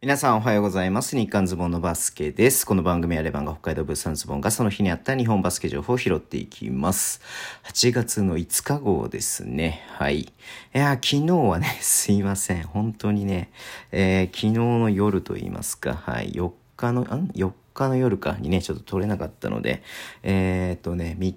皆さんおはようございます。日刊ズボンのバスケです。この番組はレバンが北海道物産ズボンがその日にあった日本バスケ情報を拾っていきます。8月の5日号ですね。はい。いや、昨日はね、すいません。本当にね、えー昨日の夜と言いますか、はい。4日の、ん ?4 日の夜かにね、ちょっと撮れなかったので、えーっとね、3日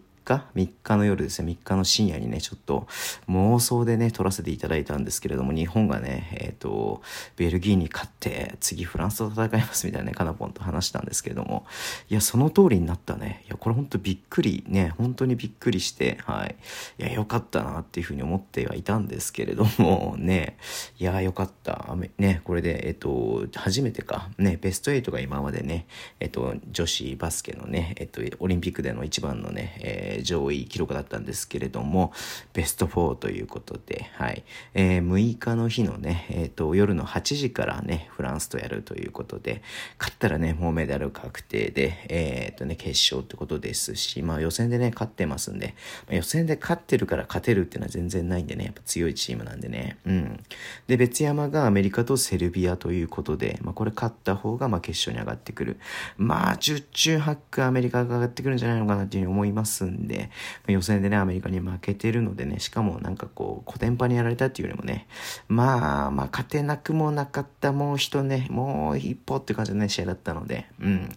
3日の夜ですね、3日の深夜にね、ちょっと妄想でね、撮らせていただいたんですけれども、日本がね、えっ、と、ベルギーに勝って、次フランスと戦いますみたいなね、カナポンと話したんですけれども、いや、その通りになったね。いや、これ本当びっくり、ね、本当にびっくりして、はい。いや、よかったなっていうふうに思ってはいたんですけれども、ね、いや、よかった。ね、これで、えっ、と、初めてか、ね、ベスト8が今までね、えっ、と、女子バスケのね、えっ、と、オリンピックでの一番のね、え上位記録だったんですけれども、ベスト4ということで、はい。えー6日の日のね、えっ、と、夜の8時からね、フランスとやるということで、勝ったらね、もうメダル確定で、えっ、とね、決勝ってことですし、まあ予選でね、勝ってますんで、まあ予選で勝ってるから勝てるっていうのは全然ないんでね、やっぱ強いチームなんでね。うん。で、別山がアメリカとセルビアということで、まあこれ勝った方が、まあ決勝に上がってくる。まあ、十中八九アメリカが上がってくるんじゃないのかなっていうふうに思いますんで、まあ予選でね、アメリカに負けてるのでね、しかもなんかこう、コテンパンにやられたっていうよりもね、まあ、まあ、勝てなくもなかった、もう一ね、もう一歩って感じのね、試合だったので、うん。い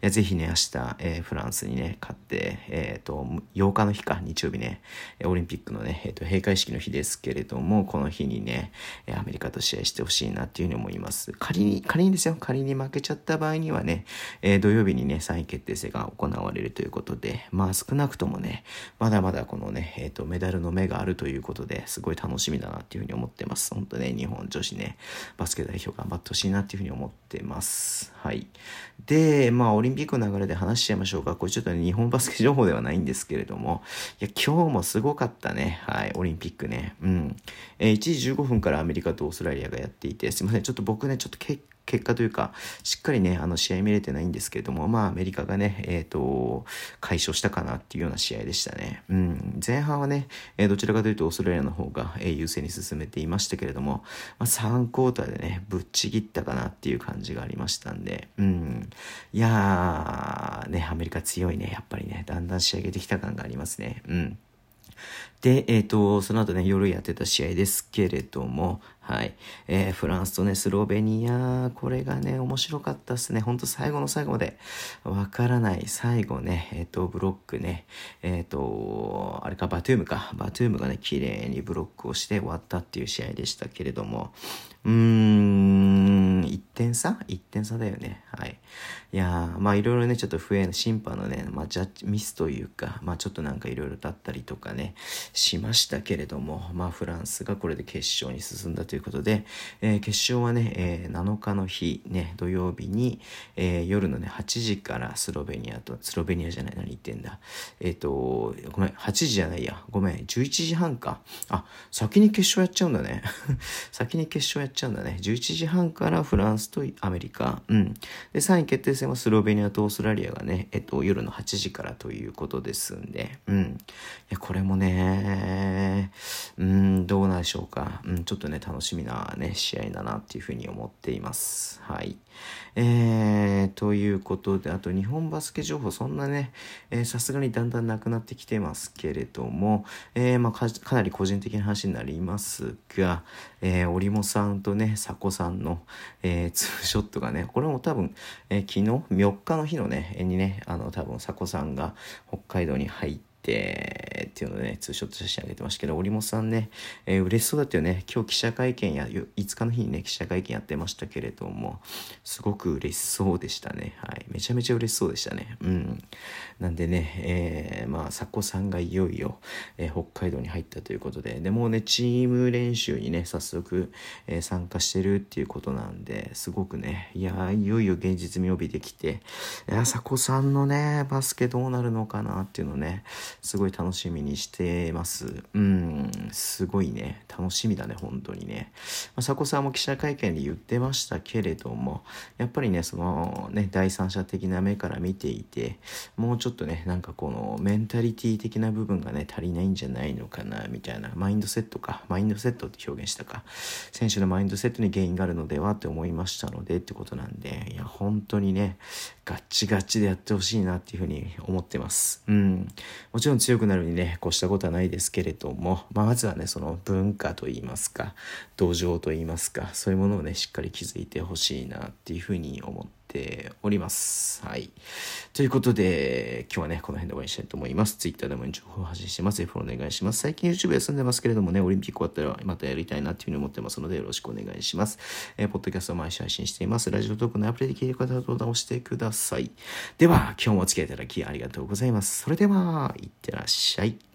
や、ぜひね、明日、えーフランスにね、勝って、えっ、と、8日の日か、日曜日ね、オリンピックのね、えっ、と、閉会式の日ですけれども、この日にね、アメリカと試合してほしいなっていうふうに思います。仮に、仮にですよ、仮に負けちゃった場合にはね、えー土曜日にね、3位決定戦が行われるということで、まあ少なくとももね、まだまだこのね、えっ、と、メダルの目があるということで、すごい楽しみだなっていうふうに思ってます。本当ね、日本女子ね、バスケ代表頑張ってほしいなっていうふうに思ってます。はい。で、まあ、オリンピックの流れで話しちゃいましょうか。これちょっとね、日本バスケ情報ではないんですけれども、いや、今日もすごかったね。はい、オリンピックね。うん。えー1時15分からアメリカとオーストラリアがやっていて、すいません、ちょっと僕ね、ちょっと結結果というか、しっかりね、あの試合見れてないんですけれども、まあアメリカがね、えっ、と、解消したかなっていうような試合でしたね。うん。前半はね、えーどちらかというとオーストラリアの方が、えー優勢に進めていましたけれども、まあ3クォーターでね、ぶっちぎったかなっていう感じがありましたんで、うん。いやー、ね、アメリカ強いね、やっぱりね、だんだん仕上げてきた感がありますね。うん。で、えっ、と、その後ね、夜やってた試合ですけれども、はい。えーフランスとね、スロベニア、これがね、面白かったっすね。ほんと最後の最後まで、わからない。最後ね、えっ、と、ブロックね、えっ、と、あれか、バトゥームか。バトゥームがね、綺麗にブロックをして終わったっていう試合でしたけれども、うーん、点差 ?1 点差だよね。はい。いや、まあいろいろね、ちょっと不衛な審判のね、まあジャッジミスというか、まあちょっとなんかいろいろだったりとかね、しましたけれども、まあフランスがこれで決勝に進んだということで、えー決勝はね、えー7日の日、ね、土曜日に、えー夜のね、8時からスロベニアと、スロベニアじゃない、何言ってんだ。えっ、と、ごめん、8時じゃないや、ごめん、11時半か。あ、先に決勝やっちゃうんだね。先に決勝やっちゃうんだね。11時半からフランスとアメリカ。うん。で、3位決定戦はスロベニアとオーストラリアがね、えっと、夜の8時からということですんで、うん。いや、これもね、うん、どうなんでしょうか。うん、ちょっとね、楽しみなね、試合だなっていうふうに思っています。はい。えー、ということで、あと日本バスケ情報、そんなね、さすがにだんだんなくなってきてますけれども、えーまあか、かなり個人的な話になりますが、えー、織茂さんとね、佐古さんの、えーツーショットがね、これも多分、えー昨日、4日の日のね、にね、あの、多分佐古さんが北海道に入って、っていうのでね、ツーショット写真上げてましたけど、織本さんね、えー嬉しそうだったよね。今日記者会見や、5日の日にね、記者会見やってましたけれども、すごく嬉しそうでしたね。はい。めちゃめちゃ嬉しそうでしたね。うん。なんでね、えーまあ、佐古さんがいよいよ、えー北海道に入ったということで、でもうね、チーム練習にね、早速、えー参加してるっていうことなんで、すごくね、いやいよいよ現実味帯びてきて、いや、佐古さんのね、バスケどうなるのかなっていうのね、すごい楽しみにしてます。うん、すごいね、楽しみだね、本当にね。まあ、佐古さんも記者会見で言ってましたけれども、やっぱりね、そのね、第三者的な目から見ていて、もうちょっとね、なんかこのメンタリティ的な部分がね、足りないんじゃないのかな、みたいな、マインドセットか、マインドセットって表現したか、選手のマインドセットに原因があるのではって思いましたのでってことなんで、いや、本当にね、ガッチガチでやってほしいなっていうふうに思ってます。うん。ちろん強くなるにね、越したことはないですけれども、まあ、まずはね、その文化といいますか、土壌といいますか、そういうものをね、しっかり築いてほしいなっていうふうに思ってております。はい。ということで、今日はね、この辺で終わりにしたいと思います。Twitter でも情報を発信してます。フォローお願いします。最近 YouTube 休んでますけれどもね、オリンピック終わったらまたやりたいなっていうふうに思ってますので、よろしくお願いします。えー、ポッドキャストを毎週配信しています。ラジオトークのアプリで聞いてる方は登録してください。では、今日もお付き合いいただきありがとうございます。それでは、いってらっしゃい。